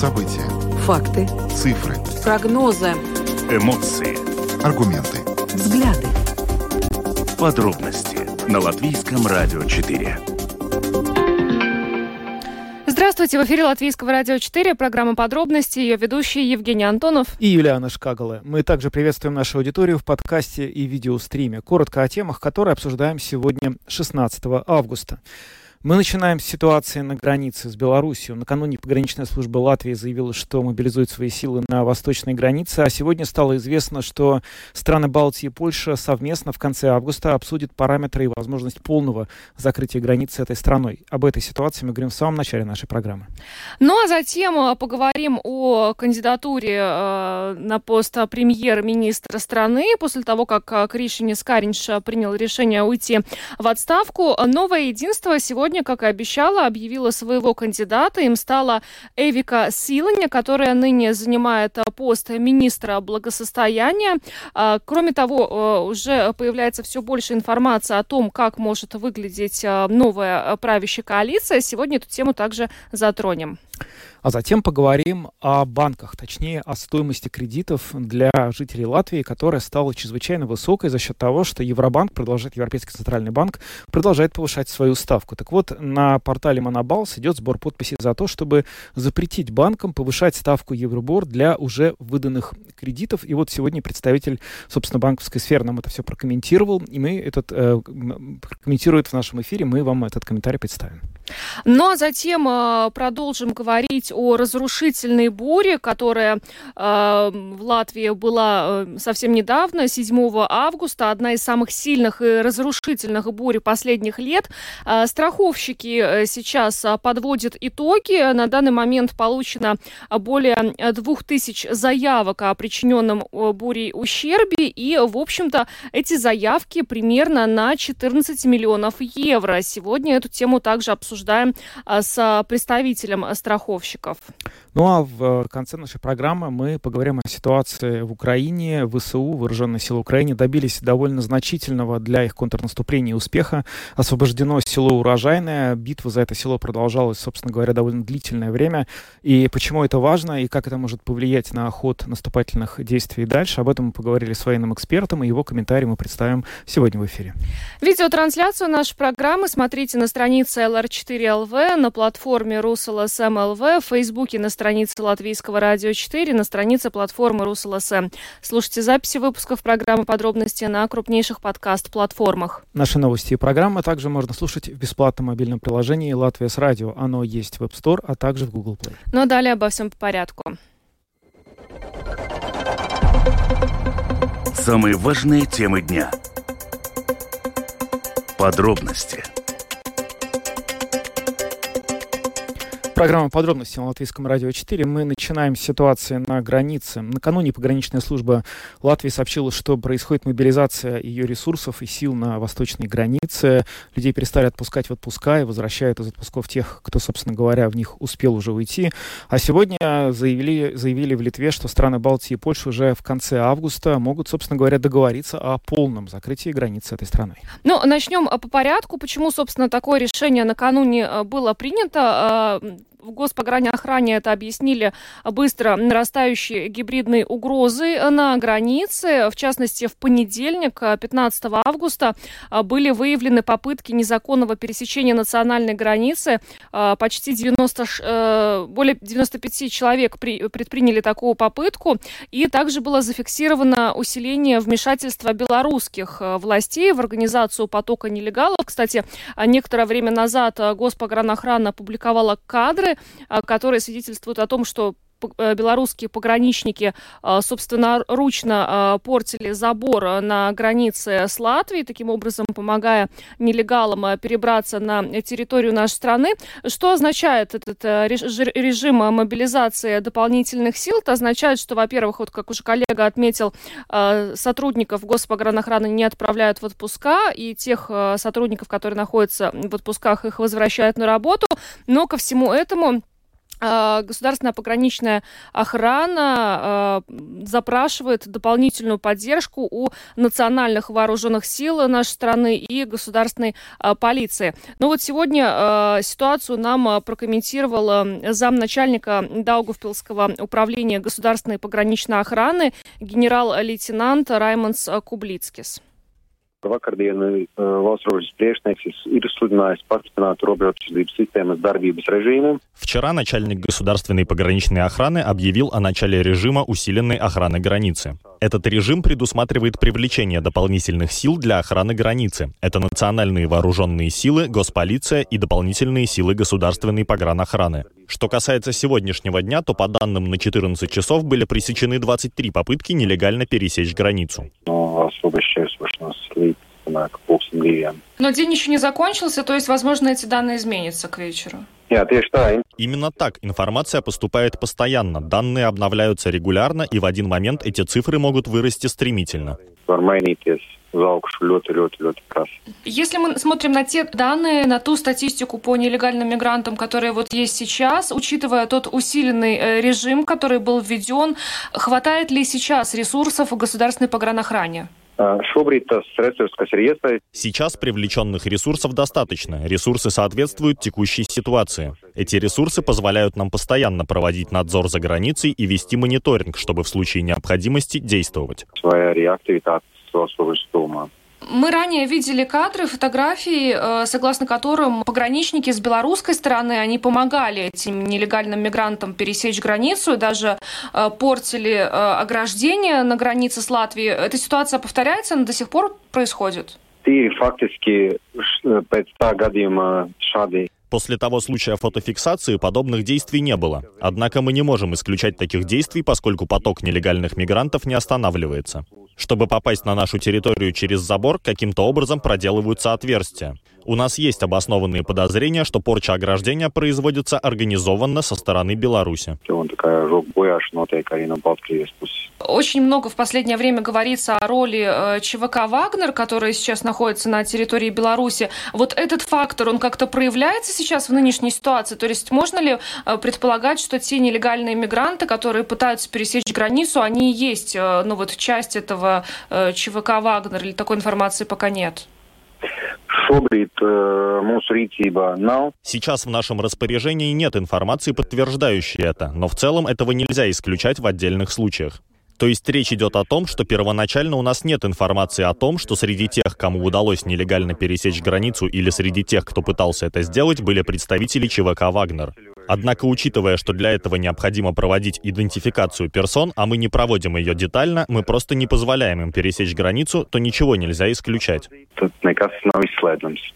События. Факты. Цифры. Прогнозы. Эмоции. Аргументы. Взгляды. Подробности на Латвийском радио 4. Здравствуйте, в эфире Латвийского радио 4, программа «Подробности», ее ведущий Евгений Антонов. И Юлиана Шкагала. Мы также приветствуем нашу аудиторию в подкасте и видеостриме. Коротко о темах, которые обсуждаем сегодня, 16 августа. Мы начинаем с ситуации на границе с Беларусью. Накануне пограничная служба Латвии заявила, что мобилизует свои силы на восточной границе, а сегодня стало известно, что страны Балтии и Польша совместно в конце августа обсудят параметры и возможность полного закрытия границы этой страной. Об этой ситуации мы говорим в самом начале нашей программы. Ну а затем э, поговорим о кандидатуре э, на пост премьер-министра страны после того, как э, Кришини Скаринш принял решение уйти в отставку. Новое единство сегодня сегодня, как и обещала, объявила своего кандидата. Им стала Эвика Силаня, которая ныне занимает э, пост министра благосостояния. А, кроме того, э, уже появляется все больше информации о том, как может выглядеть э, новая правящая коалиция. Сегодня эту тему также затронем. А затем поговорим о банках, точнее о стоимости кредитов для жителей Латвии, которая стала чрезвычайно высокой за счет того, что Евробанк продолжает, Европейский центральный банк продолжает повышать свою ставку. Так вот, на портале Монобалс идет сбор подписей за то, чтобы запретить банкам повышать ставку Евробор для уже выданных кредитов. И вот сегодня представитель, собственно, банковской сферы нам это все прокомментировал, и мы этот э, комментирует в нашем эфире, мы вам этот комментарий представим. Ну а затем э, продолжим говорить о разрушительной буре, которая э, в Латвии была э, совсем недавно, 7 августа, одна из самых сильных и разрушительных бурь последних лет. Э, страховщики э, сейчас э, подводят итоги. На данный момент получено более 2000 заявок о причиненном бурей ущербе, и, в общем-то, эти заявки примерно на 14 миллионов евро. Сегодня эту тему также обсуждаем с представителем страховщиков страховщиков? Ну а в конце нашей программы мы поговорим о ситуации в Украине. ВСУ, Вооруженные силы Украины, добились довольно значительного для их контрнаступления успеха. Освобождено село Урожайное. Битва за это село продолжалась, собственно говоря, довольно длительное время. И почему это важно, и как это может повлиять на ход наступательных действий дальше, об этом мы поговорили с военным экспертом, и его комментарий мы представим сегодня в эфире. Видеотрансляцию нашей программы смотрите на странице LR4LV, на платформе RusLSM.LV, в Фейсбуке на Латвийского радио 4, на странице платформы РусЛСМ. Слушайте записи выпусков программы «Подробности» на крупнейших подкаст-платформах. Наши новости и программы также можно слушать в бесплатном мобильном приложении «Латвия с радио». Оно есть в App Store, а также в Google Play. Ну а далее обо всем по порядку. Самые важные темы дня. Подробности – Программа «Подробности» на Латвийском радио 4. Мы начинаем с ситуации на границе. Накануне пограничная служба Латвии сообщила, что происходит мобилизация ее ресурсов и сил на восточной границе. Людей перестали отпускать в отпуска и возвращают из отпусков тех, кто, собственно говоря, в них успел уже уйти. А сегодня заявили, заявили в Литве, что страны Балтии и Польши уже в конце августа могут, собственно говоря, договориться о полном закрытии границы этой страной. Ну, начнем по порядку. Почему, собственно, такое решение накануне э, было принято? В Госпогранохране это объяснили быстро нарастающие гибридные угрозы на границе. В частности, в понедельник, 15 августа, были выявлены попытки незаконного пересечения национальной границы. Почти 90, э, более 95 человек предприняли такую попытку. И также было зафиксировано усиление вмешательства белорусских э, властей в организацию потока нелегалов. Кстати, некоторое время назад Госпогранохрана опубликовала кадры которые свидетельствуют о том, что белорусские пограничники э, собственноручно э, портили забор на границе с Латвией, таким образом помогая нелегалам перебраться на территорию нашей страны. Что означает этот режим мобилизации дополнительных сил? Это означает, что, во-первых, вот как уже коллега отметил, сотрудников Госпогранохраны не отправляют в отпуска, и тех сотрудников, которые находятся в отпусках, их возвращают на работу. Но ко всему этому государственная пограничная охрана э, запрашивает дополнительную поддержку у национальных вооруженных сил нашей страны и государственной э, полиции. Но вот сегодня э, ситуацию нам прокомментировал замначальника Даугавпилского управления государственной пограничной охраны генерал-лейтенант Раймонс Кублицкис. Vakardien режиму. Вчера начальник государственной пограничной охраны объявил о начале режима усиленной охраны границы. Этот режим предусматривает привлечение дополнительных сил для охраны границы. Это национальные вооруженные силы, госполиция и дополнительные силы государственной погранохраны. Что касается сегодняшнего дня, то по данным на 14 часов были пресечены 23 попытки нелегально пересечь границу. Но день еще не закончился, то есть, возможно, эти данные изменятся к вечеру. Именно так. Информация поступает постоянно. Данные обновляются регулярно, и в один момент эти цифры могут вырасти стремительно. Если мы смотрим на те данные, на ту статистику по нелегальным мигрантам, которые вот есть сейчас, учитывая тот усиленный э, режим, который был введен, хватает ли сейчас ресурсов в государственной погранохране? Сейчас привлеченных ресурсов достаточно. Ресурсы соответствуют текущей ситуации. Эти ресурсы позволяют нам постоянно проводить надзор за границей и вести мониторинг, чтобы в случае необходимости действовать. Мы ранее видели кадры, фотографии, э, согласно которым пограничники с белорусской стороны, они помогали этим нелегальным мигрантам пересечь границу даже э, портили э, ограждение на границе с Латвией. Эта ситуация повторяется, она до сих пор происходит? Tīri faktiski pēc tā gadījuma После того случая фотофиксации подобных действий не было. Однако мы не можем исключать таких действий, поскольку поток нелегальных мигрантов не останавливается. Чтобы попасть на нашу территорию через забор, каким-то образом проделываются отверстия. У нас есть обоснованные подозрения, что порча ограждения производится организованно со стороны Беларуси. Очень много в последнее время говорится о роли э, ЧВК «Вагнер», который сейчас находится на территории Беларуси. Вот этот фактор, он как-то проявляется сейчас в нынешней ситуации? То есть можно ли э, предполагать, что те нелегальные мигранты, которые пытаются пересечь границу, они и есть э, ну, вот, часть этого ЧВК «Вагнер» или такой информации пока нет? Nav. Сейчас в нашем распоряжении нет информации, подтверждающей это, но в целом этого нельзя исключать в отдельных случаях. То есть речь идет о том, что первоначально у нас нет информации о том, что среди тех, кому удалось нелегально пересечь границу или среди тех, кто пытался это сделать, были представители ЧВК «Вагнер». Однако, учитывая, что для этого необходимо проводить идентификацию персон, а мы не проводим ее детально, мы просто не позволяем им пересечь границу, то ничего нельзя исключать.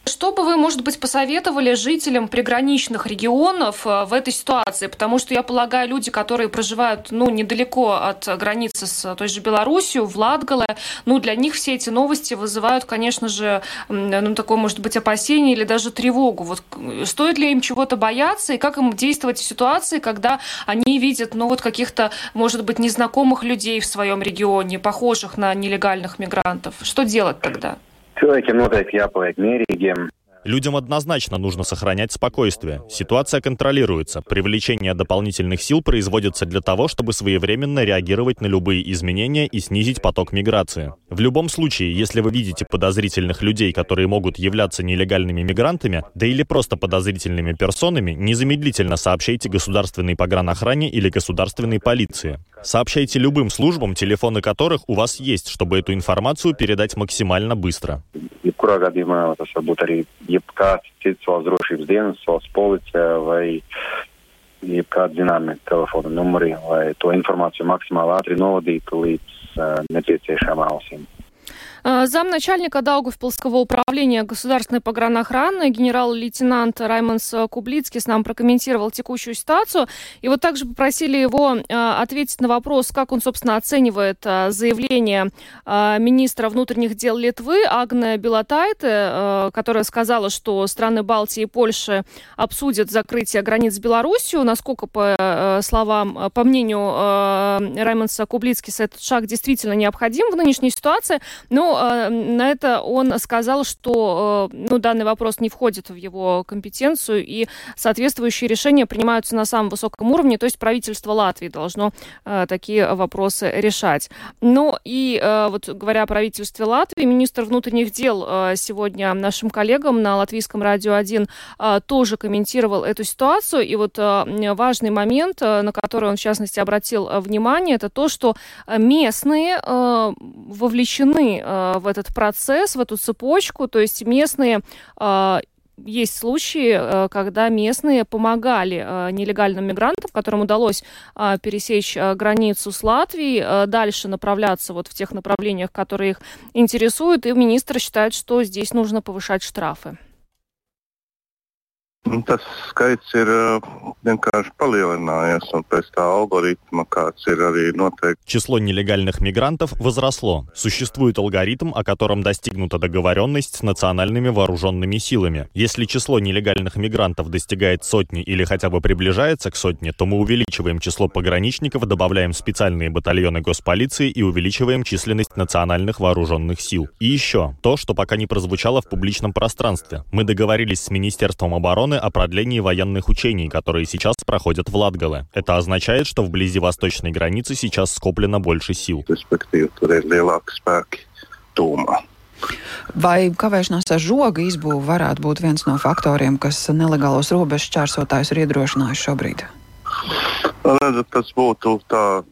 Что бы вы, может быть, посоветовали жителям приграничных регионов э, в этой ситуации? Потому что, я полагаю, люди, которые проживают ну, недалеко от границы с той же Белоруссией, в Латгале, ну, для них все эти новости вызывают, конечно же, ну, такое, может быть, опасение или даже тревогу. Вот стоит ли им чего-то бояться и как им действовать в ситуации, когда они видят, ну, вот каких-то, может быть, незнакомых людей в своем регионе, похожих на нелегальных мигрантов? Что делать тогда? Cilvēkiem noteikti jāpaliek mierīgiem. Людям однозначно нужно сохранять спокойствие. Ситуация контролируется. Привлечение дополнительных сил производится для того, чтобы своевременно реагировать на любые изменения и снизить поток миграции. В любом случае, если вы видите подозрительных людей, которые могут являться нелегальными мигрантами, да или просто подозрительными персонами, незамедлительно сообщайте государственной погранохране или государственной полиции. Сообщайте любым службам, телефоны которых у вас есть, чтобы эту информацию передать максимально быстро. Līdz uh, nepieciešamām ausīm. А, замначальника Даугавпилского управления государственной погранохраны генерал-лейтенант Раймонс Кублицкий нам прокомментировал текущую ситуацию. И вот также попросили его а, ответить на вопрос, как он, собственно, оценивает а, заявление министра внутренних дел Литвы Агне Белатайте, которая сказала, что страны Балтии и Польши обсудят закрытие границ с Беларусью. Насколько, по словам, по мнению Раймонса Кублицкиса, этот шаг действительно необходим в нынешней ситуации. Но Но на это он сказал, что ну, данный вопрос не входит в его компетенцию, и соответствующие решения принимаются на самом высоком уровне, то есть правительство Латвии должно такие вопросы решать. Ну и вот говоря о правительстве Латвии, министр внутренних дел сегодня нашим коллегам на Латвийском радио 1 тоже комментировал эту ситуацию. И вот важный момент, на который он в частности обратил внимание, это то, что местные вовлечены в этот процесс, в эту цепочку, то есть местные есть случаи, когда местные помогали нелегальным мигрантам, которым удалось пересечь границу с Латвией, дальше направляться вот в тех направлениях, которые их интересуют, и министр считает, что здесь нужно повышать штрафы. Tas skaits ir vienkārši palielinājies, un pēc tā алгоритма, kāds ir arī noteikti. Число нелегальных мигрантов возросло. Существует алгоритм, о котором достигнута договоренность с национальными вооруженными силами. Если число нелегальных мигрантов достигает сотни или хотя бы приближается к сотне, то мы увеличиваем число пограничников, добавляем специальные батальоны госполиции и увеличиваем численность национальных вооруженных сил. И еще то, что пока не прозвучало в публичном пространстве. Мы договорились с Министерством обороны о продлении военных учений, которые сейчас проходят в Латгале. Это означает, что вблизи восточной границы сейчас скоплено больше сил. Vai kavēšanās ar žoga izbūvi varētu būt viens no faktoriem, kas nelegālos robežu čērsotājus ir iedrošinājuši šobrīd?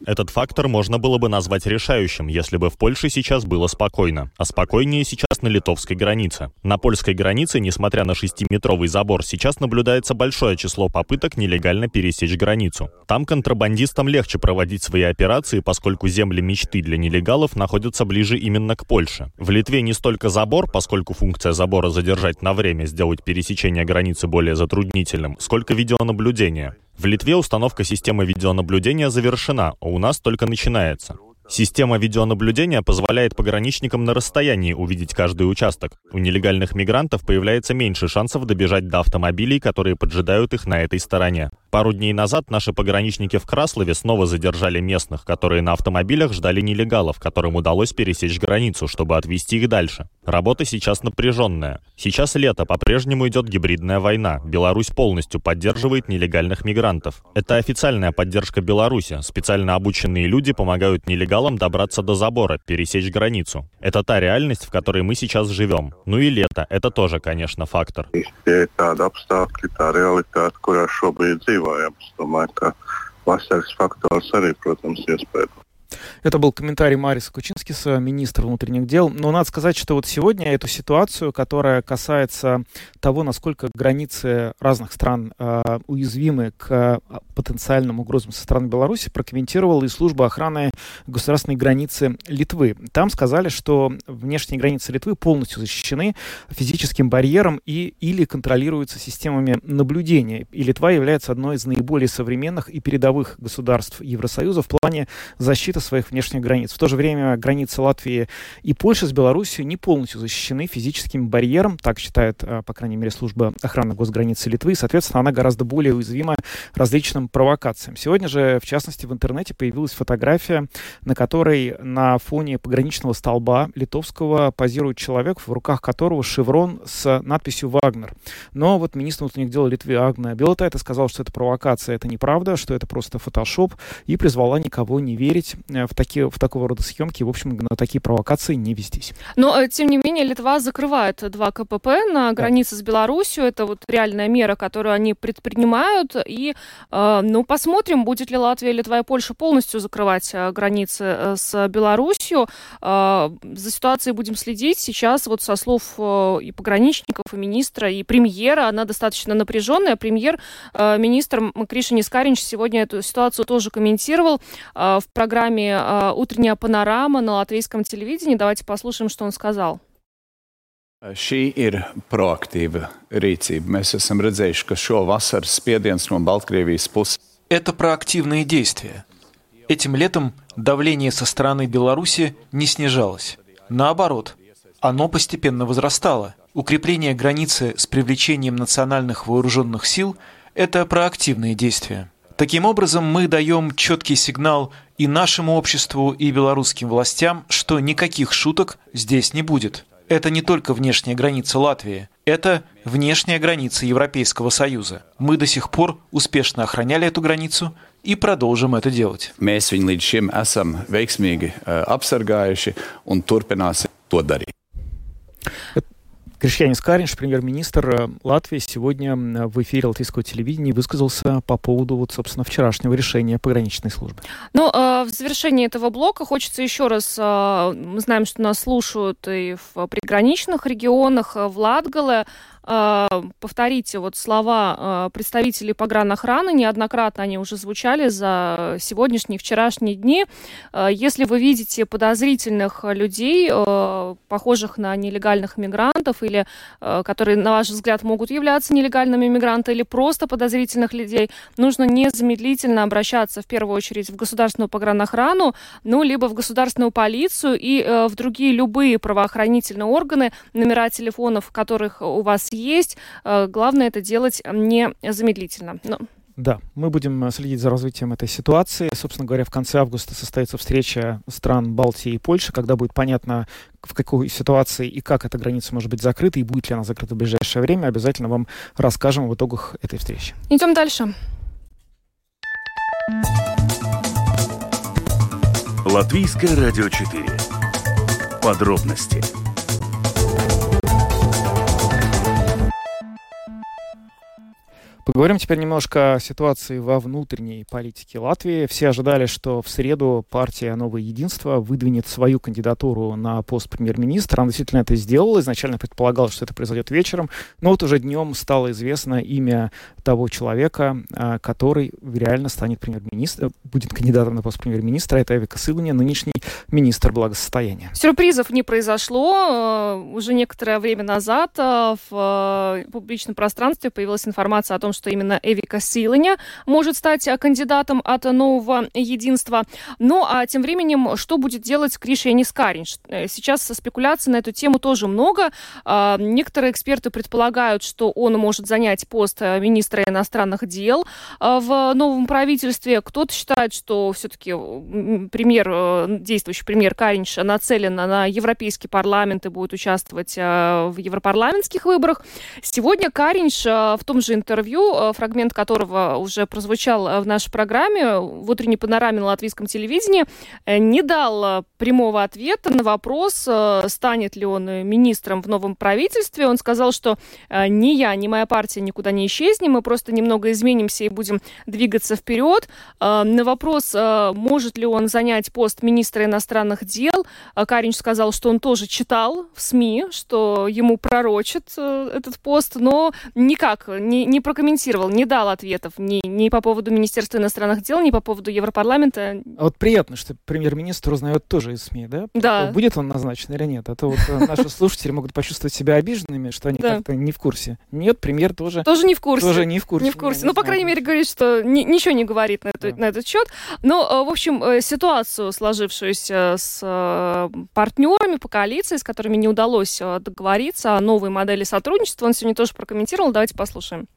Этот фактор можно было бы назвать решающим, если бы в Польше сейчас было спокойно. А спокойнее сейчас на литовской границе. На польской границе, несмотря на шестиметровый забор, сейчас наблюдается большое число попыток нелегально пересечь границу. Там контрабандистам легче проводить свои операции, поскольку земли мечты для нелегалов находятся ближе именно к Польше. В Литве не столько забор, поскольку функция забора задержать на время, сделать пересечение границы более затруднительным, сколько видеонаблюдение. В Литве установка системы видеонаблюдения завершена, а у нас только начинается. Система видеонаблюдения позволяет пограничникам на расстоянии увидеть каждый участок. У нелегальных мигрантов появляется меньше шансов добежать до автомобилей, которые поджидают их на этой стороне. Пару дней назад наши пограничники в Краслове снова задержали местных, которые на автомобилях ждали нелегалов, которым удалось пересечь границу, чтобы отвезти их дальше. Работа сейчас напряженная. Сейчас лето, по-прежнему идет гибридная война. Беларусь полностью поддерживает нелегальных мигрантов. Это официальная поддержка Беларуси. Специально обученные люди помогают нелегалам добраться до забора, пересечь границу. Это та реальность, в которой мы сейчас живем. Ну и лето, это тоже, конечно, фактор. dzīvojam. Es domāju, ka vasaras faktors arī, protams, iespējams. Это был комментарий Мариса Кучинскиса, министра внутренних дел. Но надо сказать, что вот сегодня эту ситуацию, которая касается того, насколько границы разных стран э, уязвимы к э, потенциальным угрозам со стороны Беларуси, прокомментировала и служба охраны государственной границы Литвы. Там сказали, что внешние границы Литвы полностью защищены физическим барьером и или контролируются системами наблюдения. И Литва является одной из наиболее современных и передовых государств Евросоюза в плане защиты своих внешних границ. В то же время границы Латвии и Польши с Беларусью не полностью защищены физическим барьером, так считает, а, по крайней мере, служба охраны госграницы Литвы, соответственно, она гораздо более уязвима различным провокациям. Сегодня же, в частности, в интернете появилась фотография, на которой на фоне пограничного столба литовского позирует человек, в руках которого шеврон с надписью «Вагнер». Но вот министр внутренних дел Литвы Агна Белотайта сказал, что это провокация, это неправда, что это просто фотошоп, и призвала никого не верить в, такие, в такого рода съемки, в общем, на такие провокации не вестись. Но, э, тем не менее, Литва закрывает два КПП на границе да. с Беларусью. Это вот реальная мера, которую они предпринимают. И, э, ну, посмотрим, будет ли Латвия, Литва и Польша полностью закрывать границы с Беларусью. За ситуацией будем следить. Сейчас вот со слов и пограничников, и министра, и премьера, она достаточно напряженная. Премьер, министр Кришин Искаринч сегодня эту ситуацию тоже комментировал в программе программе а, «Утренняя панорама» на латвийском телевидении. Давайте послушаем, что он сказал. Šī ir proaktīva rīcība. Mēs esam redzējuši, ka šo vasaras spiediens no Baltkrievijas puses. Это проактивные действия. Этим летом давление со стороны Беларуси не снижалось. Наоборот, оно постепенно возрастало. Укрепление границы с привлечением национальных вооруженных сил – это проактивные действия. Таким образом, мы даем четкий сигнал и нашему обществу, и белорусским властям, что никаких шуток здесь не будет. Это не только внешняя граница Латвии, это внешняя граница Европейского Союза. Мы до сих пор успешно охраняли эту границу и продолжим это делать. Mēs viņu līdz šim esam veiksmīgi apsargājuši un turpināsim to darīt. Кришьянис Каринш, премьер-министр э, Латвии, сегодня в эфире латвийского телевидения высказался по поводу, вот, собственно, вчерашнего решения пограничной службы. Ну, э, в завершении этого блока хочется еще раз, э, мы знаем, что нас слушают и в приграничных регионах, в Латгале, а, повторите вот слова а, представителей погранохраны, неоднократно они уже звучали за сегодняшние, вчерашние дни. А, если вы видите подозрительных людей, похожих на нелегальных мигрантов, или которые, на ваш взгляд, могут являться нелегальными мигрантами, или просто подозрительных людей, нужно незамедлительно обращаться в первую очередь в государственную погранохрану, ну, либо в государственную полицию и в другие любые правоохранительные органы, номера телефонов, которых у вас есть. Э, главное это делать незамедлительно. Но... Да, мы будем э, следить за развитием этой ситуации. Собственно говоря, в конце августа состоится встреча стран Балтии и Польши, когда будет понятно, в какой ситуации и как эта граница может быть закрыта, и будет ли она закрыта в ближайшее время. Обязательно вам расскажем в итогах этой встречи. Идем дальше. Латвийское радио 4. Подробности Поговорим теперь немножко о ситуации во внутренней политике Латвии. Все ожидали, что в среду партия «Новое единство» выдвинет свою кандидатуру на пост премьер-министра. Она действительно это сделала. Изначально предполагалось, что это произойдет вечером. Но вот уже днем стало известно имя того человека, а, который реально станет премьер-министром, будет кандидатом на пост премьер-министра. Это Эвика Сылыня, нынешний министр благосостояния. Сюрпризов не произошло. Уже некоторое время назад а, в а, публичном пространстве появилась информация о том, что именно Эвика Силаня может стать э, кандидатом от нового единства. Ну, а тем временем, что будет делать Криш Янис Каринш? Э, сейчас спекуляций на эту тему тоже много. А, некоторые эксперты предполагают, что он может занять пост э, министра иностранных дел в новом правительстве. Кто-то считает, что все-таки премьер, действующий премьер Каринш нацелен на Европейский парламент и будет участвовать в европарламентских выборах. Сегодня Каринш в том же интервью Э, фрагмент которого уже прозвучал э, в нашей программе в утренней панораме на латвийском телевидении, э, не дал прямого ответа на вопрос, станет ли он министром в новом правительстве. Он сказал, что ни я, ни моя партия никуда не исчезнем, мы просто немного изменимся и будем двигаться вперед. На вопрос, может ли он занять пост министра иностранных дел, Каринч сказал, что он тоже читал в СМИ, что ему пророчат этот пост, но никак не, не прокомментировал прокомментировал, не дал ответов ни, ни по поводу Министерства иностранных дел, ни по поводу Европарламента. А вот приятно, что премьер-министр узнает тоже из СМИ, да? Да. Будет он назначен или нет? А то вот э, наши слушатели могут почувствовать себя обиженными, что они как-то не в курсе. Нет, премьер тоже... Тоже не в курсе. Тоже не в курсе. Не в курсе. Ну, по крайней мере, говорит, что ничего не говорит на, эту, на этот счет. Но, э, в общем, э, ситуацию, сложившуюся с партнерами по коалиции, с которыми не удалось договориться о новой модели сотрудничества, он сегодня тоже прокомментировал. Давайте послушаем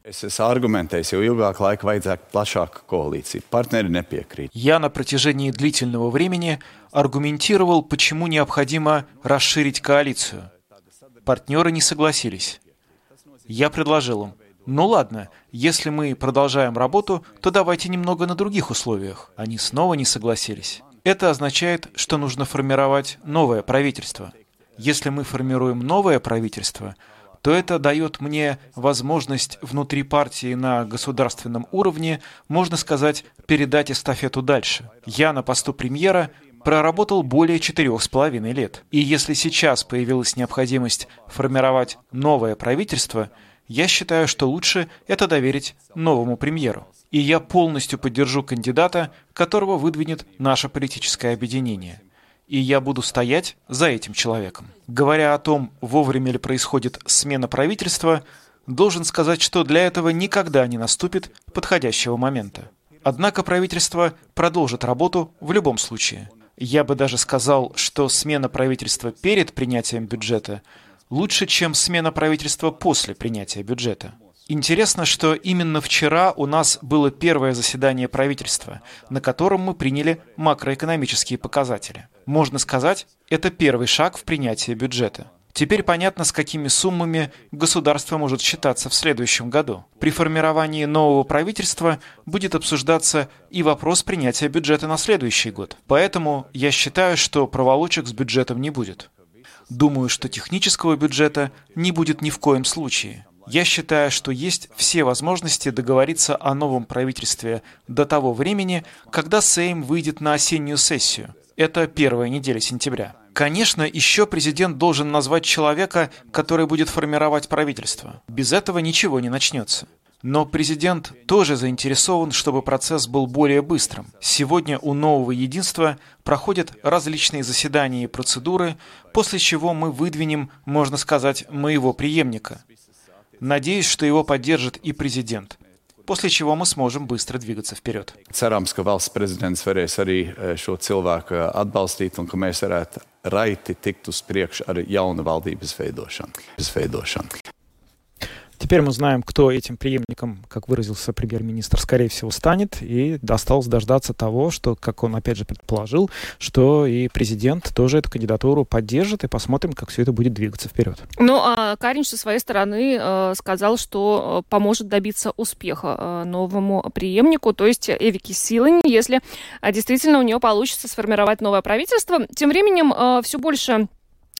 argumentējis, jo ilgāk laika vajadzētu plašāku коалицию. Партнеры не пiekrīt. Я на протяжении длительного времени аргументировал, почему необходимо расширить коалицию. Партнеры не согласились. Я предложил им, ну ладно, если мы продолжаем работу, то давайте немного на других условиях. Они снова не согласились. Это означает, что нужно формировать новое правительство. Если мы формируем новое правительство, то это дает мне возможность внутри партии на государственном уровне, можно сказать, передать эстафету дальше. Я на посту премьера проработал более четырех с половиной лет. И если сейчас появилась необходимость формировать новое правительство, я считаю, что лучше это доверить новому премьеру. И я полностью поддержу кандидата, которого выдвинет наше политическое объединение и я буду стоять за этим человеком. Говоря о том, вовремя ли происходит смена правительства, должен сказать, что для этого никогда не наступит подходящего момента. Однако правительство продолжит работу в любом случае. Я бы даже сказал, что смена правительства перед принятием бюджета лучше, чем смена правительства после принятия бюджета. Интересно, что именно вчера у нас было первое заседание правительства, на котором мы приняли макроэкономические показатели. Можно сказать, это первый шаг в принятии бюджета. Теперь понятно, с какими суммами государство может считаться в следующем году. При формировании нового правительства будет обсуждаться и вопрос принятия бюджета на следующий год. Поэтому я считаю, что проволочек с бюджетом не будет. Думаю, что технического бюджета не будет ни в коем случае. Я считаю, что есть все возможности договориться о новом правительстве до того времени, когда Сейм выйдет на осеннюю сессию. Это первая неделя сентября. Конечно, еще президент должен назвать человека, который будет формировать правительство. Без этого ничего не начнется. Но президент тоже заинтересован, чтобы процесс был более быстрым. Сегодня у нового единства проходят различные заседания и процедуры, после чего мы выдвинем, можно сказать, моего преемника. Надеюсь, что его поддержит и президент после чего мы сможем быстро двигаться вперед. Теперь мы знаем, кто этим преемником, как выразился премьер-министр, скорее всего, станет. И осталось дождаться того, что, как он опять же предположил, что и президент тоже эту кандидатуру поддержит. И посмотрим, как все это будет двигаться вперед. Ну, а Каринч со своей стороны э, сказал, что э, поможет добиться успеха э, новому преемнику, то есть Эвики Силани, если действительно у нее получится сформировать новое правительство. Тем временем все больше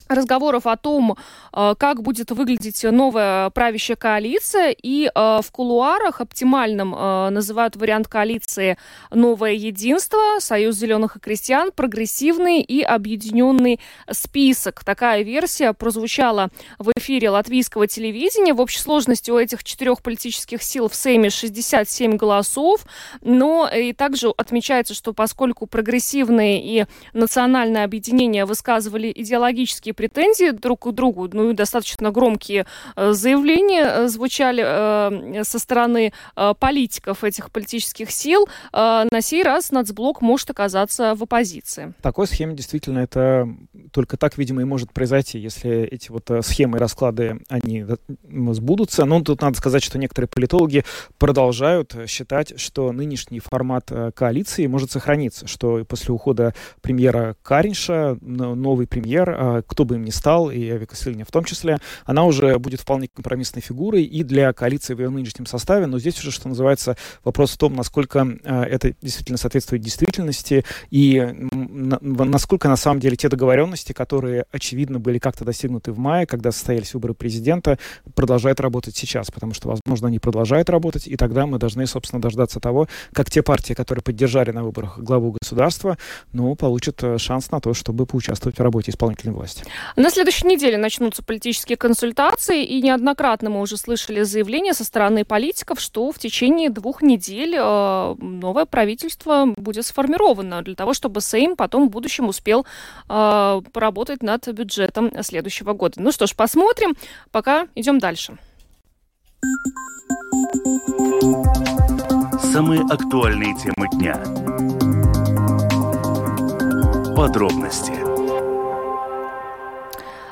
разговоров о том, э, как будет выглядеть новая правящая коалиция, и э, в кулуарах оптимальным э, называют вариант коалиции «Новое единство», «Союз зеленых и крестьян», «Прогрессивный» и «Объединенный список». Такая версия прозвучала в эфире латвийского телевидения. В общей сложности у этих четырех политических сил в Сейме 67 голосов, но и также отмечается, что поскольку прогрессивные и национальное объединение высказывали идеологические претензии друг к другу, ну и достаточно громкие э, заявления э, звучали э, со стороны политиков этих политических сил. На сей раз нацблок может оказаться в оппозиции. Такой схеме действительно это только так, видимо, и может произойти, если эти вот схемы и расклады, они сбудутся. Но тут надо сказать, что некоторые политологи продолжают считать, что нынешний формат коалиции может сохраниться, что после ухода премьера Каринша новый премьер, кто бы им ни стал, и Авика Сильня в том числе, она уже будет вполне компромиссной фигурой и для коалиции в ее нынешнем составе, но здесь уже, что называется, вопрос в том, насколько э, это действительно соответствует действительности и на, насколько на самом деле те договоренности, которые, очевидно, были как-то достигнуты в мае, когда состоялись выборы президента, продолжают работать сейчас, потому что, возможно, они продолжают работать, и тогда мы должны, собственно, дождаться того, как те партии, которые поддержали на выборах главу государства, ну, получат э, шанс на то, чтобы поучаствовать в работе исполнительной власти. На следующей неделе начнутся политические консультации, и неоднократно мы уже слышали заявления со стороны политиков, что в течение двух недель э, новое правительство будет сформировано для того, чтобы Сейм потом в будущем успел э, поработать над бюджетом следующего года. Ну что ж, посмотрим. Пока идем дальше. Самые актуальные темы дня. Подробности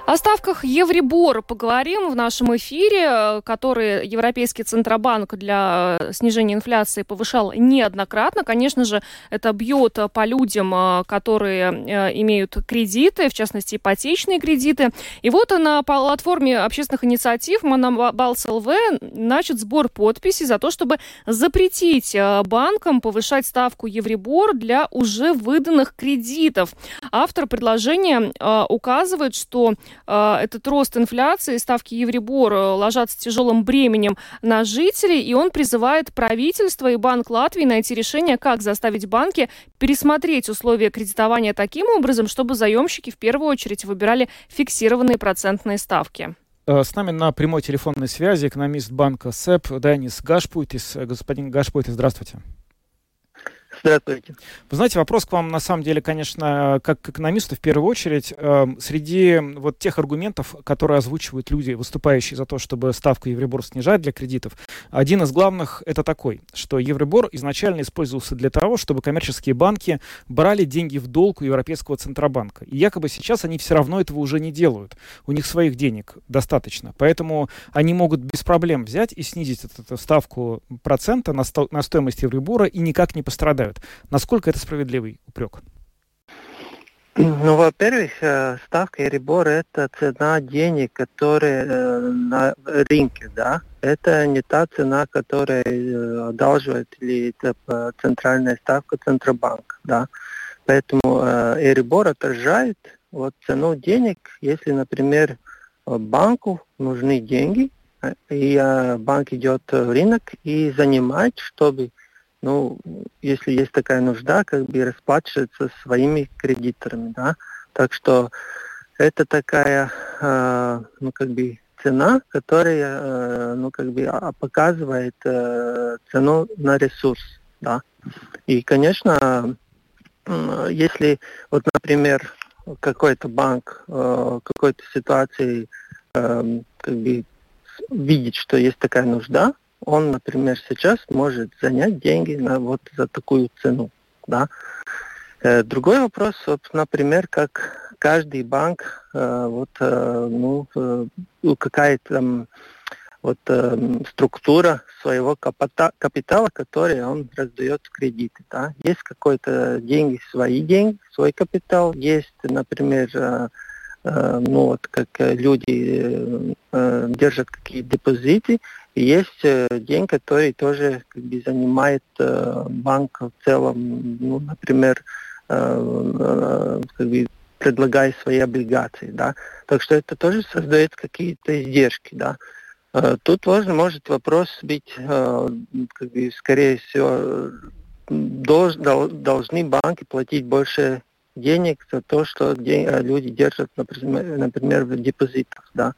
о ставках Евребор поговорим в нашем эфире, который Европейский Центробанк для снижения инфляции повышал неоднократно. Конечно же, это бьет по людям, которые э, имеют кредиты, в частности, ипотечные кредиты. И вот на платформе общественных инициатив Монобалс ЛВ начат сбор подписей за то, чтобы запретить э, банкам повышать ставку Евребор для уже выданных кредитов. Автор предложения э, указывает, что этот рост инфляции, ставки Евребор э, ложатся тяжелым бременем на жителей, и он призывает правительство и Банк Латвии найти решение, как заставить банки пересмотреть условия кредитования таким образом, чтобы заемщики в первую очередь выбирали фиксированные процентные ставки. Э, с нами на прямой телефонной связи экономист банка СЭП Данис Гашпуйтис. Господин Гашпуйтис, здравствуйте. Здравствуйте. Вы знаете, вопрос к вам на самом деле, конечно, как к экономисту в первую очередь. Э, среди вот тех аргументов, которые озвучивают люди, выступающие за то, чтобы ставку Евробор снижать для кредитов, один из главных это такой, что Евробор изначально использовался для того, чтобы коммерческие банки брали деньги в долг у Европейского Центробанка. И якобы сейчас они все равно этого уже не делают. У них своих денег достаточно. Поэтому они могут без проблем взять и снизить эту, эту ставку процента на, сто, на стоимость Евробора и никак не пострадать страдают. Насколько это справедливый упрек? Ну, во-первых, э, ставка Эрибор – это цена денег, которые э, на рынке, да. Это не та цена, которая э, одалживает или центральная ставка Центробанка, да. Поэтому Эрибор отражает вот цену денег, если, например, банку нужны деньги, и банк идет в рынок и занимает, чтобы ну, если есть такая нужда, как бы расплачиваться своими кредиторами, да. Так что это такая, э, ну, как бы цена, которая, э, ну, как бы а, показывает э, цену на ресурс, да. И, конечно, э, если, вот, например, какой-то банк э, какой-то ситуации э, как бы видит, что есть такая нужда, он, например, сейчас может занять деньги на вот за такую цену, да. Э, другой вопрос, вот, например, как каждый банк, э, вот, э, ну, какая там вот структура своего капитала, который он раздает в кредиты. Да? Есть какой-то деньги, свои деньги, свой капитал. Есть, например, ну вот как люди держат какие депозиты, есть э, день, который тоже как бы занимает э, банк в целом, ну, например, э, как бы предлагая свои облигации, да. Так что это тоже создает какие-то издержки, да. Тут можно, может вопрос быть, как бы, скорее всего, долж, должны банки платить больше денег за то, что люди держат, например, в депозитах, да.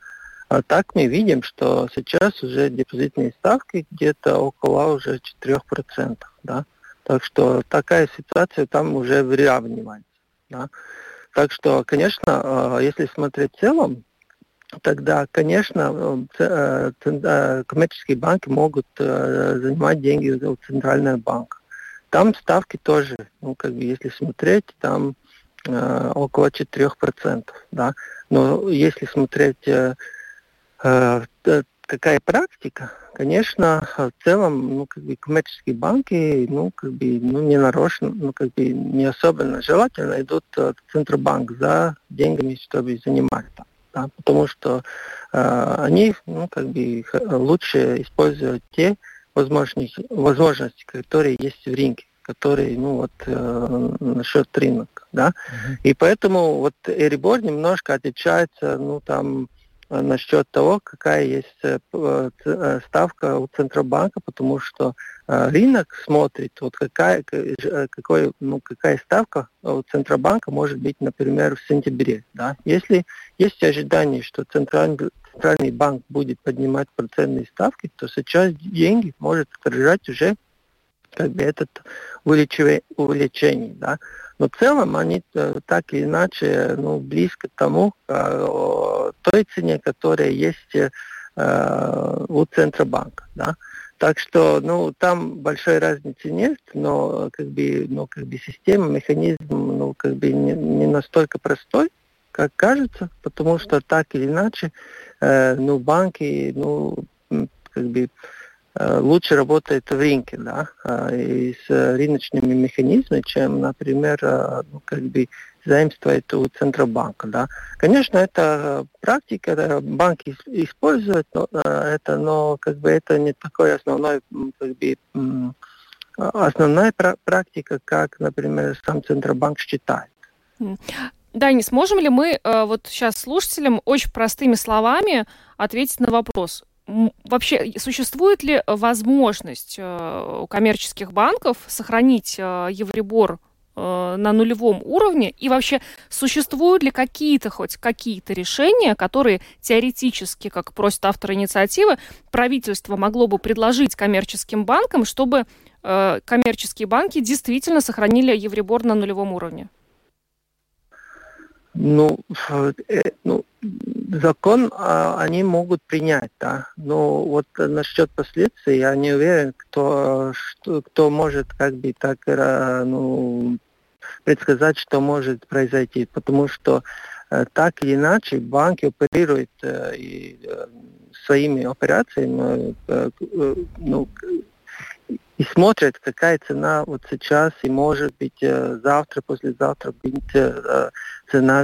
А так мы видим, что сейчас уже депозитные ставки где-то около уже 4%. Да? Так что такая ситуация там уже выравнивается. Да? Так что, конечно, а, если смотреть в целом, тогда, конечно, э, э, коммерческие банки могут э, занимать деньги у Центрального банка. Там ставки тоже, ну, как бы, если смотреть, там около 4%. Да? Но если смотреть Э, какая практика, конечно, в целом, ну, как бы коммерческие банки, ну, как бы, ну, не нарочно, ну, как бы не особенно желательно идут в Центробанк за деньгами, чтобы заниматься. Да, потому что э, они, ну, как бы лучше использовать те возможности, возможности, которые есть в рынке которые, ну вот, э, насчет рынок, да, uh-huh. и поэтому вот Эрибор немножко отличается, ну там, Э, насчет того, какая есть э, э, ставка у Центробанка, потому что рынок смотрит, вот какая, какой, ну, какая ставка у Центробанка может быть, например, в сентябре. Да? Если есть ожидание, что Центральный, Центральный банк будет поднимать процентные ставки, то сейчас деньги может отражать уже как бы этот увеличение, да. Но в целом они э, так или иначе ну, близко к тому, э, той цене, которая есть э, у Центробанка. Да? Так что, ну, там большой разницы нет, но как бы, ну, как бы система, механизм, ну, как бы не, не настолько простой, как кажется, потому что так или иначе, э, ну, банки, ну, как бы лучше работает в рынке, да, э, и с рыночными механизмами, чем, например, э, ну, как бы заимствует у Центробанка. Да. Конечно, это практика, банки используют но, это, но как бы это не такой основной, как бы, основная практика, как, например, сам Центробанк считает. Да, не сможем ли мы вот сейчас слушателям очень простыми словами ответить на вопрос, вообще существует ли возможность э, у коммерческих банков сохранить э, Евробор э, на нулевом уровне? И вообще, существуют ли какие-то хоть какие-то решения, которые теоретически, как просит автор инициативы, правительство могло бы предложить коммерческим банкам, чтобы коммерческие банки действительно сохранили Евробор на нулевом уровне? Ну, э, ну закон а, они могут принять, да. Но вот насчет последствий я не уверен, кто, что, кто может как бы так э, ну, предсказать, что может произойти. Потому что э, так или иначе банки оперируют и, своими операциями ну, и смотрят, какая цена вот сейчас и может быть завтра, послезавтра быть цена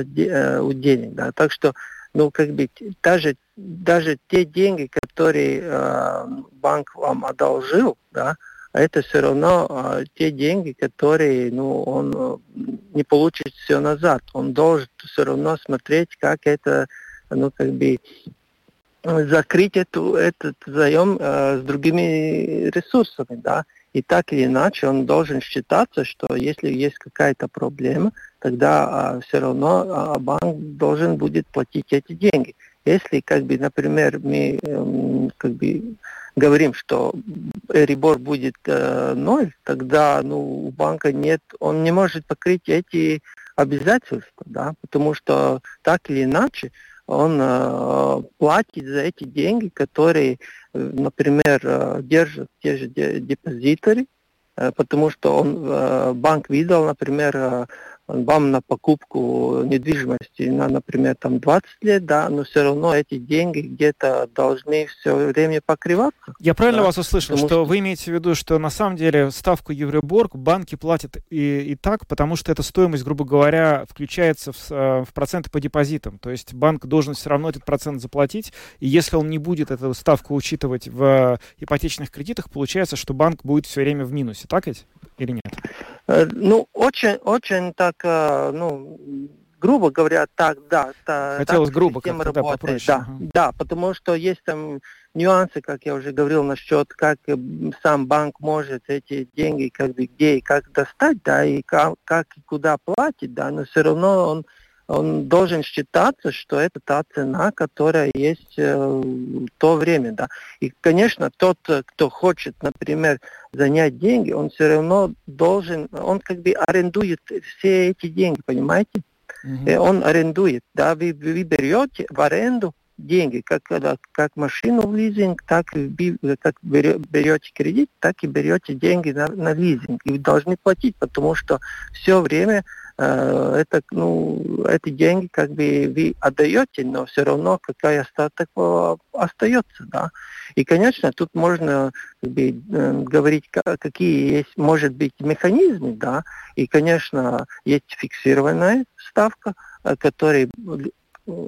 у денег. Да. Так что ну, как бы, даже, даже те деньги, которые э, банк вам одолжил, да, это все равно э, те деньги, которые, ну, он э, не получит все назад. Он должен все равно смотреть, как это, ну, как бы, закрыть эту, этот заем э, с другими ресурсами, да. И так или иначе он должен считаться, что если есть какая-то проблема, тогда а, все равно а, банк должен будет платить эти деньги. Если, как бы, например, мы э, как бы говорим, что Эрибор будет э, ноль, тогда ну, у банка нет, он не может покрыть эти обязательства, да, потому что так или иначе он э, платит за эти деньги, которые, э, например, э, держат те же депозиторы, э, потому что он, э, банк видел, например, э, вам на покупку недвижимости на, например, там 20 лет, да, но все равно эти деньги где-то должны все время покрываться. Я правильно да, вас услышал, что, что вы имеете в виду, что на самом деле ставку Евроборг банки платят и, и так, потому что эта стоимость, грубо говоря, включается в, э, в проценты по депозитам. То есть банк должен все равно этот процент заплатить, и если он не будет эту ставку учитывать в ипотечных кредитах, получается, что банк будет все время в минусе, так ведь? Или нет? Э, ну, очень, очень так, э, ну, грубо говоря, так, да. Хотелось так грубо как-то, да, попроще. Да, ага. да, потому что есть там нюансы, как я уже говорил, насчет, как сам банк может эти деньги, как бы, где и как достать, да, и как, как и куда платить, да, но все равно он он должен считаться, что это та цена, которая есть э, в то время. Да. И, конечно, тот, кто хочет, например, занять деньги, он все равно должен, он как бы арендует все эти деньги, понимаете? Mm-hmm. Он арендует, да, вы, вы берете в аренду деньги, как, как машину в лизинг, так как берете кредит, так и берете деньги на, на лизинг. И вы должны платить, потому что все время Э, это, ну, эти деньги как бы вы отдаете, но все равно какой остаток остается, да. И, конечно, тут можно как бы, э, говорить, какие есть, может быть, механизмы, да, и, конечно, есть фиксированная ставка, э, которая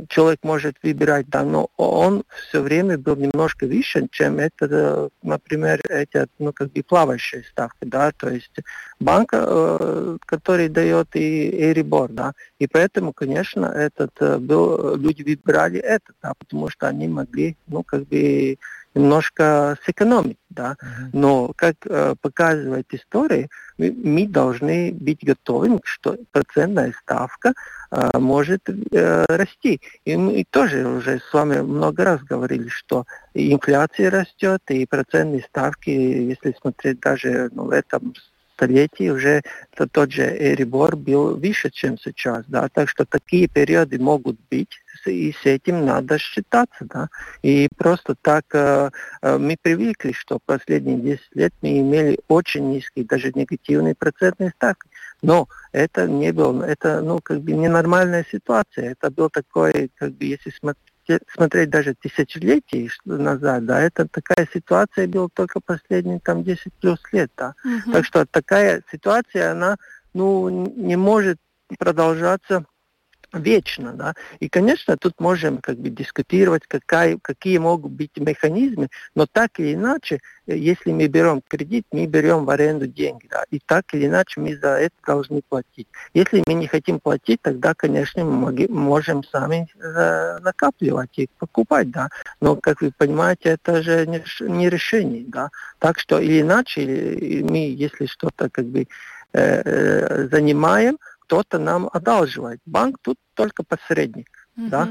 человек может выбирать, да, но он все время был немножко выше, чем это, например, эти, ну, как бы плавающие ставки, да, то есть банк, э, который дает и Эрибор, да, и поэтому, конечно, этот э, был, люди выбирали это, да, потому что они могли, ну, как бы немножко сэкономить, да. Но, как э, показывает история, мы, мы должны быть готовыми, что процентная ставка э, может э, расти. И мы тоже уже с вами много раз говорили, что инфляция растет, и процентные ставки, если смотреть даже ну, в этом столетии уже то, тот же Эрибор был выше, чем сейчас. Да? Так что такие периоды могут быть, и с этим надо считаться. Да? И просто так э, мы привыкли, что последние 10 лет мы имели очень низкие, даже негативные процентные ставки. Но это не было, это ну, как бы ненормальная ситуация. Это был такой, как бы, если смотреть смотреть даже тысячелетий назад, да, это такая ситуация была только последние там 10 плюс лет, да. Угу. Так что такая ситуация, она, ну, не может продолжаться вечно, да. И, конечно, тут можем как бы дискутировать, какая, какие могут быть механизмы, но так или иначе, э, если мы берем кредит, мы берем в аренду деньги, да, и так или иначе мы за это должны платить. Если мы не хотим платить, тогда, конечно, мы можем сами э, накапливать и покупать, да. Но, как вы понимаете, это же не, решение, да. Так что или иначе мы, если что-то как бы э, э занимаем, кто-то нам одалживает. Банк тут только посредник. Uh-huh. Да?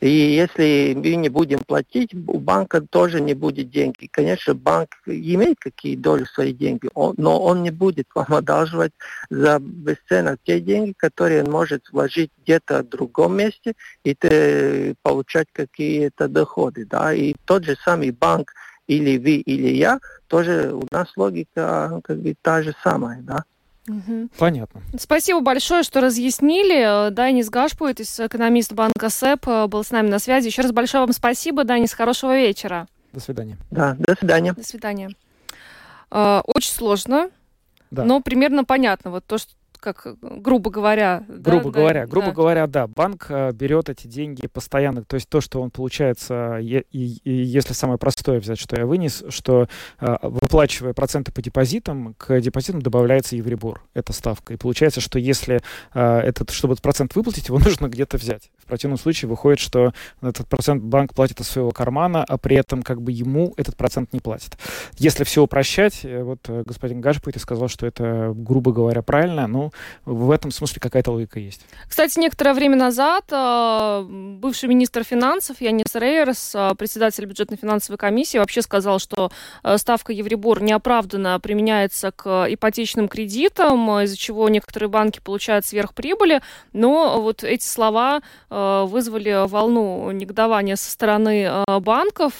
И если мы не будем платить, у банка тоже не будет денег. Конечно, банк имеет какие доли свои деньги, но он не будет вам одалживать за бесценок те деньги, которые он может вложить где-то в другом месте и получать какие-то доходы. Да? И тот же самый банк, или вы, или я, тоже у нас логика как бы та же самая. Да? Угу. Понятно. Спасибо большое, что разъяснили. Данис Гашпует, экономист банка СЭП, был с нами на связи. Еще раз большое вам спасибо, Данис. Хорошего вечера. До свидания. Да, до свидания. До свидания. А, очень сложно, да. но примерно понятно. Вот то, что как грубо говоря. Грубо да, говоря, да, грубо да. говоря, да, банк э, берет эти деньги постоянно, то есть то, что он получается, и, и, и если самое простое взять, что я вынес, что э, выплачивая проценты по депозитам, к депозитам добавляется Евребор, эта ставка, и получается, что если э, этот, чтобы этот процент выплатить, его нужно где-то взять. В противном случае выходит, что этот процент банк платит из своего кармана, а при этом как бы ему этот процент не платит. Если все упрощать, вот господин Гашпуйте сказал, что это, грубо говоря, правильно, в этом смысле какая-то логика есть. Кстати, некоторое время назад э, бывший министр финансов Янис Рейерс, э, председатель бюджетно-финансовой комиссии, вообще сказал, что э, ставка Евребор неоправданно применяется к ипотечным кредитам, из-за чего некоторые банки получают сверхприбыли. Но вот эти слова вызвали волну негодования со стороны банков.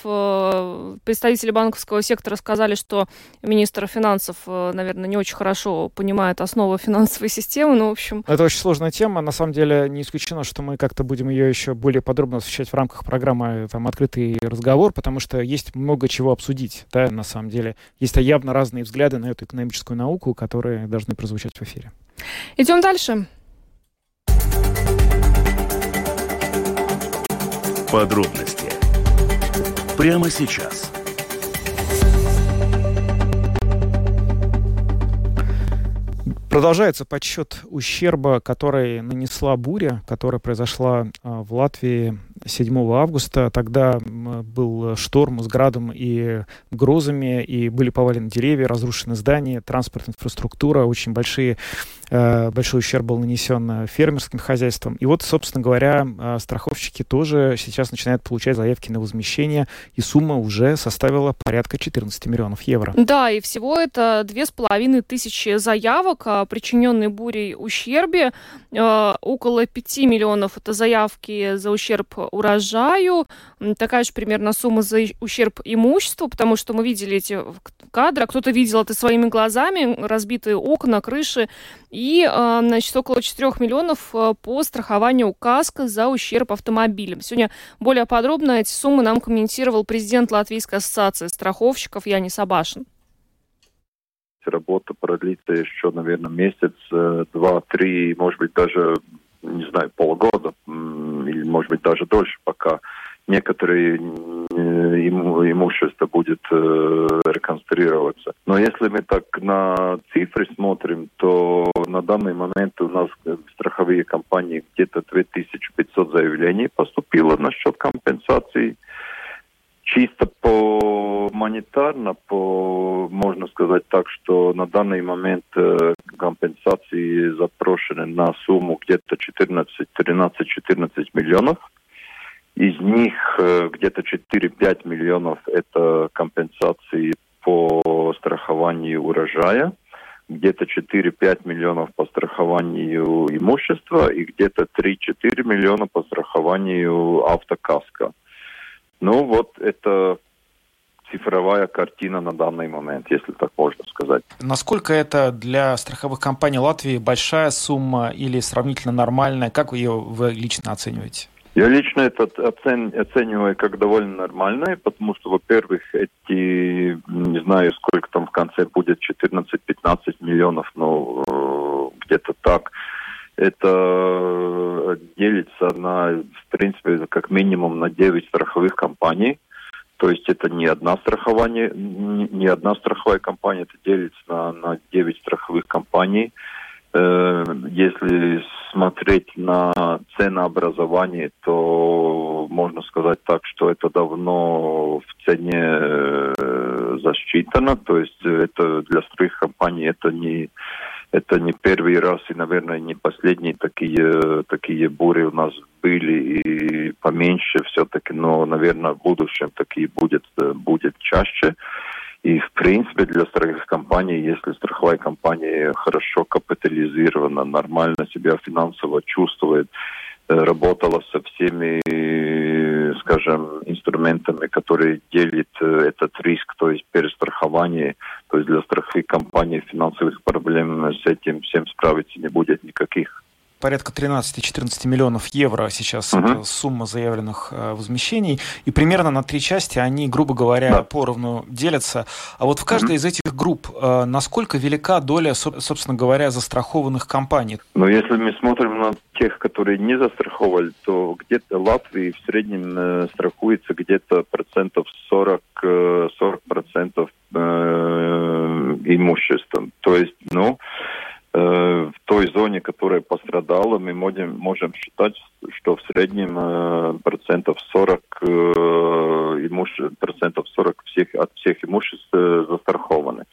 Представители банковского сектора сказали, что министр финансов, наверное, не очень хорошо понимает основы финансовой финансовой системы. Ну, в общем... Это очень сложная тема. На самом деле не исключено, что мы как-то будем ее еще более подробно освещать в рамках программы там, «Открытый разговор», потому что есть много чего обсудить, да, на самом деле. Есть явно разные взгляды на эту экономическую науку, которые должны прозвучать в эфире. Идем дальше. Подробности прямо сейчас. Продолжается подсчет ущерба, который нанесла буря, которая произошла а, в Латвии 7 августа. Тогда был шторм с градом и грозами, и были повалены деревья, разрушены здания, транспорт, инфраструктура, очень большие большой ущерб был нанесен э, фермерским хозяйствам. И вот, собственно говоря, э, страховщики тоже сейчас начинают получать заявки на возмещение, и сумма уже составила порядка 14 миллионов евро. Да, и всего это две с половиной тысячи заявок о причиненной бурей ущербе. Около 5 миллионов это заявки за ущерб урожаю, такая же примерно сумма за ущерб имуществу, потому что мы видели эти кадры, кто-то видел это своими глазами, разбитые окна, крыши, и, а, значит, около 4 миллионов а, по страхованию каска за ущерб автомобилям. Сегодня более подробно эти суммы нам комментировал президент Латвийской ассоциации страховщиков Янис Абашин. Работа продлится еще, наверное, месяц, э, два, три, может быть, даже, не знаю, полгода, или, может быть, даже дольше, пока некоторые имущество будет э, реконструироваться. Но если мы так на цифры смотрим, то на данный момент у нас в страховые компании где-то 2500 заявлений поступило насчет компенсации. Чисто по монетарно, по, можно сказать так, что на данный момент э, компенсации запрошены на сумму где-то 14, 13-14 миллионов. Из них э, где-то 4-5 миллионов это компенсации по страхованию урожая, где-то 4-5 миллионов по страхованию имущества и где-то 3-4 миллиона по страхованию автокаска. Ну вот это цифровая картина на данный момент, если так можно сказать. Насколько это для страховых компаний Латвии большая сумма или сравнительно нормальная? Как вы ее вы лично оцениваете? Я лично это оцен, оцениваю как довольно нормальное, потому что, во-первых, эти, не знаю, сколько там в конце будет, 14-15 миллионов, но э, где-то так, это делится на, в принципе, как минимум на 9 страховых компаний. То есть это не одна страхование, не одна страховая компания, это делится на, на 9 страховых компаний. Э, если смотреть на ценообразование, то можно сказать так, что это давно в цене э, засчитано, то есть это для страховых компаний это не это не первый раз и, наверное, не последние такие, такие бури у нас были и поменьше все-таки, но, наверное, в будущем такие будет, будет чаще. И, в принципе, для страховых компаний, если страховая компания хорошо капитализирована, нормально себя финансово чувствует, э, работала со всеми, скажем, инструментами, которые делят э, этот риск, то есть перестрахование, то есть для страховых компаний финансовых проблем с этим всем справиться не будет никаких порядка 13-14 миллионов евро сейчас uh-huh. сумма заявленных э, возмещений, и примерно на три части они, грубо говоря, да. поровну делятся. А вот в каждой uh-huh. из этих групп э, насколько велика доля, собственно говоря, застрахованных компаний? Ну, если мы смотрим на тех, которые не застраховали, то где-то Латвии в среднем э, страхуется где-то процентов 40, 40 процентов имуществом. То есть, ну, Э, в той зоне, которая пострадала, мы можем, можем считать, что в среднем э, процентов 40 э, имуще, процентов 40 всех, от всех имуществ застрахованы.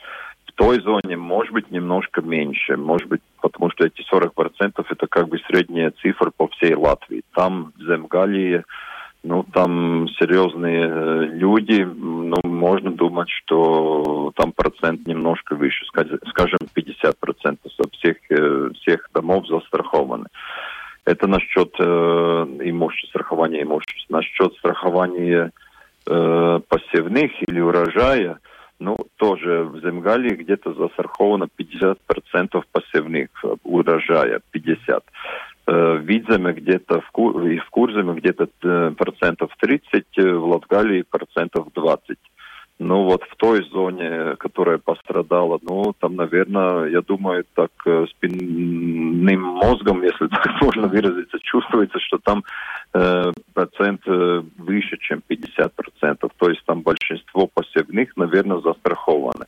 В той зоне может быть немножко меньше, может быть, потому что эти 40 процентов это как бы средняя цифра по всей Латвии. Там в Земгалии ну, там серьезные э, люди, ну, можно думать, что там процент немножко выше, скажем, 50 процентов всех, э, всех домов застрахованы. Это насчет э, имущества, страхования имущества. Насчет страхования э, посевных или урожая, ну, тоже в Земгалии где-то застраховано 50% посевных урожая, 50%. Э, в Видземе где-то в, Кур, и в Курземе где-то э, процентов 30, э, в Латгалии процентов 20. Ну вот в той зоне, которая пострадала, ну там, наверное, я думаю, так спинным мозгом, если так можно выразиться, чувствуется, что там э, процент э, выше, чем 50 процентов. То есть там большинство посевных, наверное, застрахованы.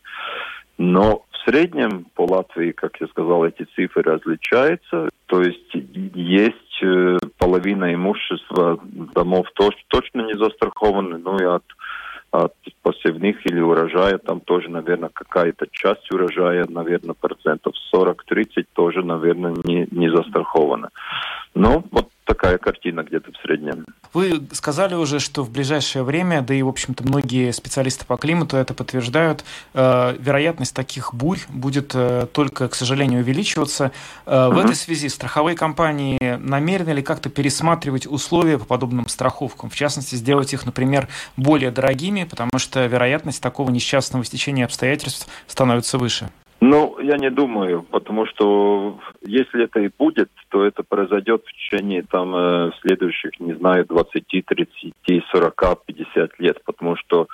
Но в среднем по Латвии, как я сказал, эти цифры различаются. То есть есть э, половина имущества домов точ, точно не застрахованы, ну и от, от посевных или урожая там тоже, наверное, какая-то часть урожая, наверное, процентов 40-30 тоже, наверное, не, не застрахована. Ну, вот такая картина где-то в среднем. Вы сказали уже, что в ближайшее время, да и, в общем-то, многие специалисты по климату это подтверждают, э, вероятность таких бурь будет э, только, к сожалению, увеличиваться. Э, в этой связи страховые компании намерены ли как-то пересматривать условия по подобным страховкам? В частности, сделать их, например, более дорогими, потому что вероятность такого несчастного стечения обстоятельств становится выше. Ну, я не думаю, потому что если это и будет, то это произойдет в течение там э, следующих, не знаю, 20, 30, 40, 50 лет, потому что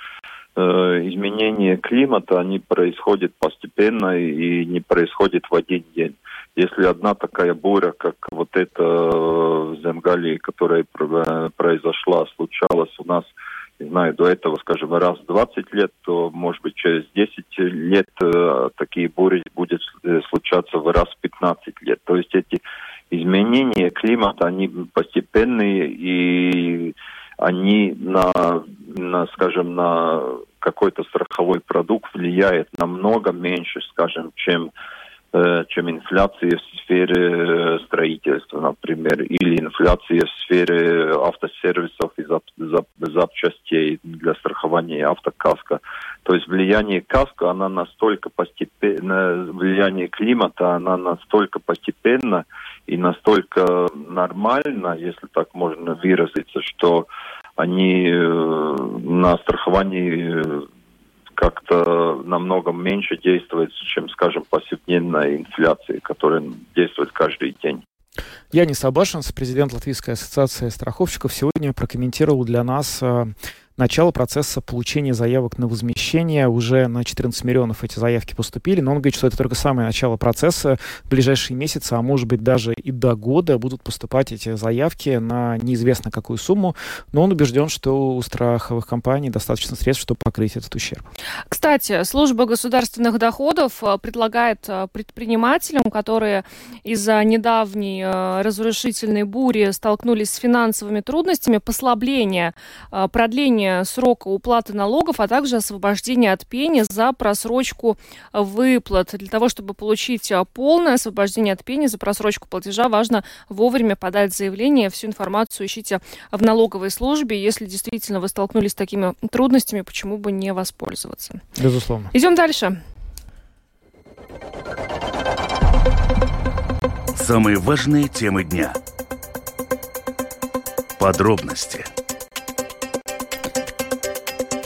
э, изменения климата, они происходят постепенно и не происходят в один день. Если одна такая буря, как вот эта в Земгалии, которая произошла, случалась у нас не знаю, до этого, скажем, раз в 20 лет, то, может быть, через 10 лет э, такие бури будет э, случаться в раз в 15 лет. То есть эти изменения климата, они постепенные и они на, на скажем, на какой-то страховой продукт влияют намного меньше, скажем, чем чем инфляция в сфере э, строительства, например, или инфляция в сфере автосервисов и зап зап запчастей для страхования автокаска. То есть влияние каска, она настолько постепенно, влияние климата, она настолько постепенно и настолько нормально, если так можно выразиться, что они э, на страховании как-то намного меньше действует, чем, скажем, повседневная инфляция, которая действует каждый день. Янис Абашинс, президент Латвийской ассоциации страховщиков, сегодня прокомментировал для нас э, начало процесса получения заявок на возмещение. Уже на 14 миллионов эти заявки поступили, но он говорит, что это только самое начало процесса. В ближайшие месяцы, а может быть даже и до года будут поступать эти заявки на неизвестно какую сумму, но он убежден, что у страховых компаний достаточно средств, чтобы покрыть этот ущерб. Кстати, служба государственных доходов э, предлагает э, предпринимателям, которые из-за недавней э, разрушительной бури столкнулись с финансовыми трудностями, послабление, продление продление срока уплаты налогов, а также освобождение от пени за просрочку выплат. Для того, чтобы получить полное освобождение от пени за просрочку платежа, важно вовремя подать заявление. Всю информацию ищите в налоговой службе. Если действительно вы столкнулись с такими трудностями, почему бы не воспользоваться? Безусловно. Идем дальше. Самые важные темы дня. Подробности –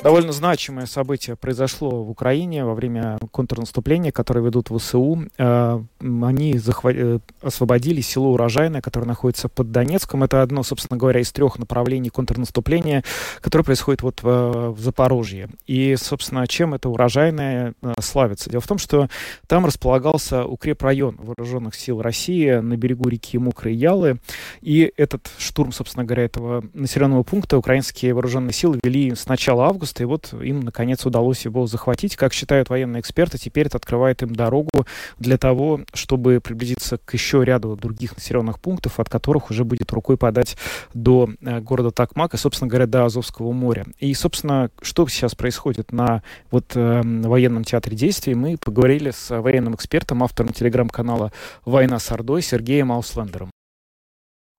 Довольно значимое событие произошло в Украине во время контрнаступления, которое ведут ВСУ. Э, они захва... Э, освободили село Урожайное, которое находится под Донецком. Это одно, собственно говоря, из трех направлений контрнаступления, которое происходит вот в, в Запорожье. И, собственно, чем это Урожайное э, славится? Дело в том, что там располагался укрепрайон вооруженных сил России на берегу реки Мокрые Ялы. И этот штурм, собственно говоря, этого населенного пункта украинские вооруженные силы вели с начала августа августа, и вот им, наконец, удалось его захватить. Как считают военные эксперты, теперь это открывает им дорогу для того, чтобы приблизиться к еще ряду других населенных пунктов, от которых уже будет рукой подать до э, города Такмак и, собственно говоря, до Азовского моря. И, собственно, что сейчас происходит на вот э, военном театре действий, мы поговорили с военным экспертом, автором телеграм-канала «Война с Ордой» Сергеем Ауслендером.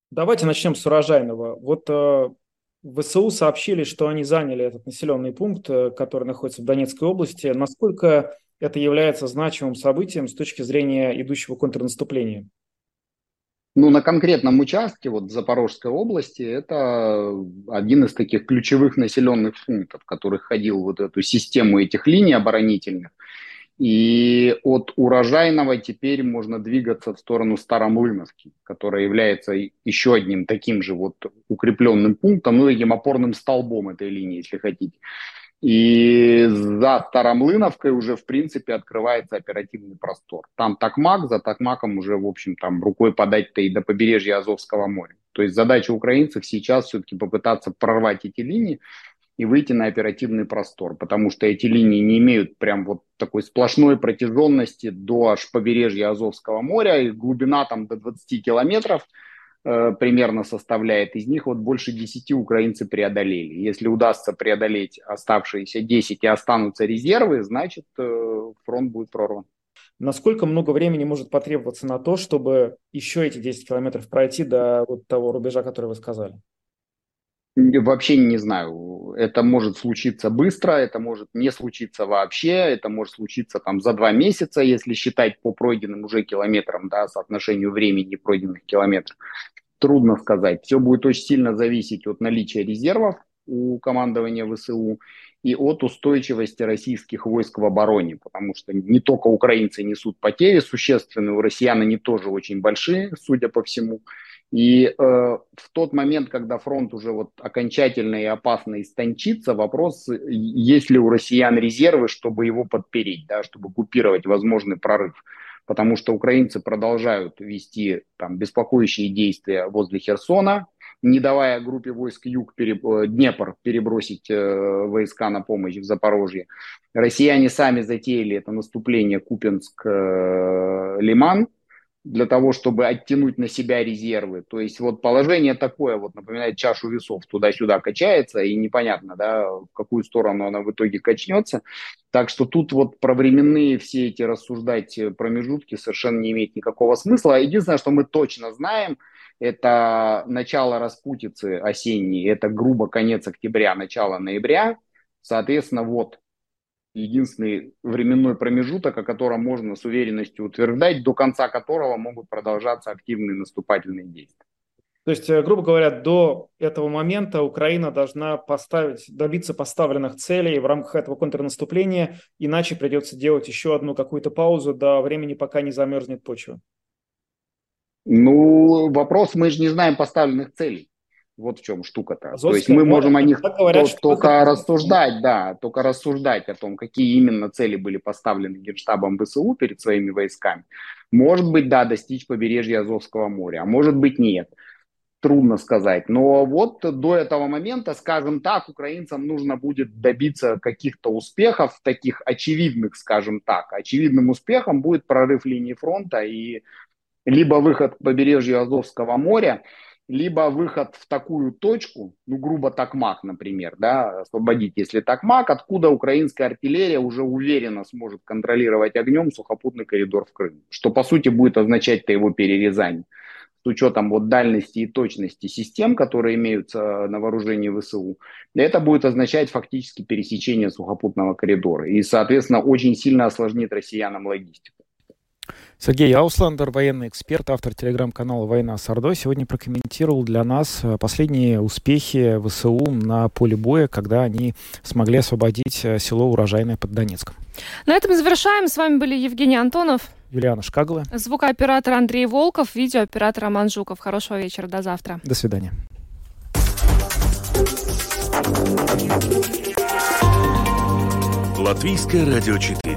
Давайте начнем с урожайного. Вот э, ВСУ сообщили, что они заняли этот населенный пункт, э, который находится в Донецкой области. Насколько это является значимым событием с точки зрения идущего контрнаступления? Ну, на конкретном участке, вот Запорожской области, это один из таких ключевых населенных пунктов, который ходил вот эту систему этих линий оборонительных. И от урожайного теперь можно двигаться в сторону Старомлыновки, которая является еще одним таким же вот укрепленным пунктом, ну, таким опорным столбом этой линии, если хотите. И за Старомлыновкой уже, в принципе, открывается оперативный простор. Там Такмак, за Такмаком уже, в общем, там рукой подать-то и до побережья Азовского моря. То есть задача украинцев сейчас все-таки попытаться прорвать эти линии, и выйти на оперативный простор, потому что эти линии не имеют прям вот такой сплошной протяженности до аж побережья Азовского моря, и глубина там до 20 километров э, примерно составляет, из них вот больше 10 украинцы преодолели. Если удастся преодолеть оставшиеся 10 и останутся резервы, значит э, фронт будет прорван. Насколько много времени может потребоваться на то, чтобы еще эти 10 километров пройти до вот того рубежа, который вы сказали? Вообще не знаю. Это может случиться быстро, это может не случиться вообще, это может случиться там за два месяца, если считать по пройденным уже километрам, да, соотношению времени пройденных километров. Трудно сказать. Все будет очень сильно зависеть от наличия резервов у командования ВСУ и от устойчивости российских войск в обороне, потому что не только украинцы несут потери существенные, у россиян они тоже очень большие, судя по всему. И э, в тот момент, когда фронт уже вот окончательно и опасно истончится, вопрос, есть ли у россиян резервы, чтобы его подпереть, да, чтобы купировать возможный прорыв. Потому что украинцы продолжают вести там, беспокоящие действия возле Херсона, не давая группе войск Юг переб... Э, Днепр перебросить э, войска на помощь в Запорожье. Россияне сами затеяли это наступление Купенск-Лиман, э, для того, чтобы оттянуть на себя резервы. То есть вот положение такое, вот напоминает чашу весов, туда-сюда качается, и непонятно, да, в какую сторону она в итоге качнется. Так что тут вот про временные все эти рассуждать промежутки совершенно не имеет никакого смысла. Единственное, что мы точно знаем, это начало распутицы осенней, это грубо конец октября, начало ноября. Соответственно, вот единственный временной промежуток, о котором можно с уверенностью утверждать, до конца которого могут продолжаться активные наступательные действия. То есть, э, грубо говоря, до этого момента Украина должна поставить, добиться поставленных целей в рамках этого контрнаступления, иначе придется делать еще одну какую-то паузу до времени, пока не замерзнет почва. Ну, вопрос, мы же не знаем поставленных целей. Вот в чем штука-то. Азовское То есть мы можем о них говорят, то, только рассуждать, да, только рассуждать о том, какие именно цели были поставлены Генштабом ВСУ перед своими войсками. Может быть, да, достичь побережья Азовского моря, а может быть, нет. Трудно сказать. Но вот до этого момента, скажем так, украинцам нужно будет добиться каких-то успехов, таких очевидных, скажем так. Очевидным успехом будет прорыв линии фронта и либо выход к побережью Азовского моря, либо выход в такую точку, ну, грубо Токмак, например, да, освободить, если Токмак, откуда украинская артиллерия уже уверенно сможет контролировать огнем сухопутный коридор в Крым, что, по сути, будет означать-то его перерезание с учетом вот дальности и точности систем, которые имеются на вооружении ВСУ, это будет означать фактически пересечение сухопутного коридора и, соответственно, очень сильно осложнит россиянам логистику. Сергей Аусландер, военный эксперт, автор телеграм-канала «Война с Ордой», сегодня прокомментировал для нас э, последние успехи ВСУ на поле боя, когда они смогли освободить э, село Урожайное под Донецком. На этом завершаем. С вами были Евгений Антонов. Юлиана Шкагла. Звукооператор Андрей Волков, видеооператор Роман Жуков. Хорошего вечера, до завтра. До свидания. Латвийское радио 4.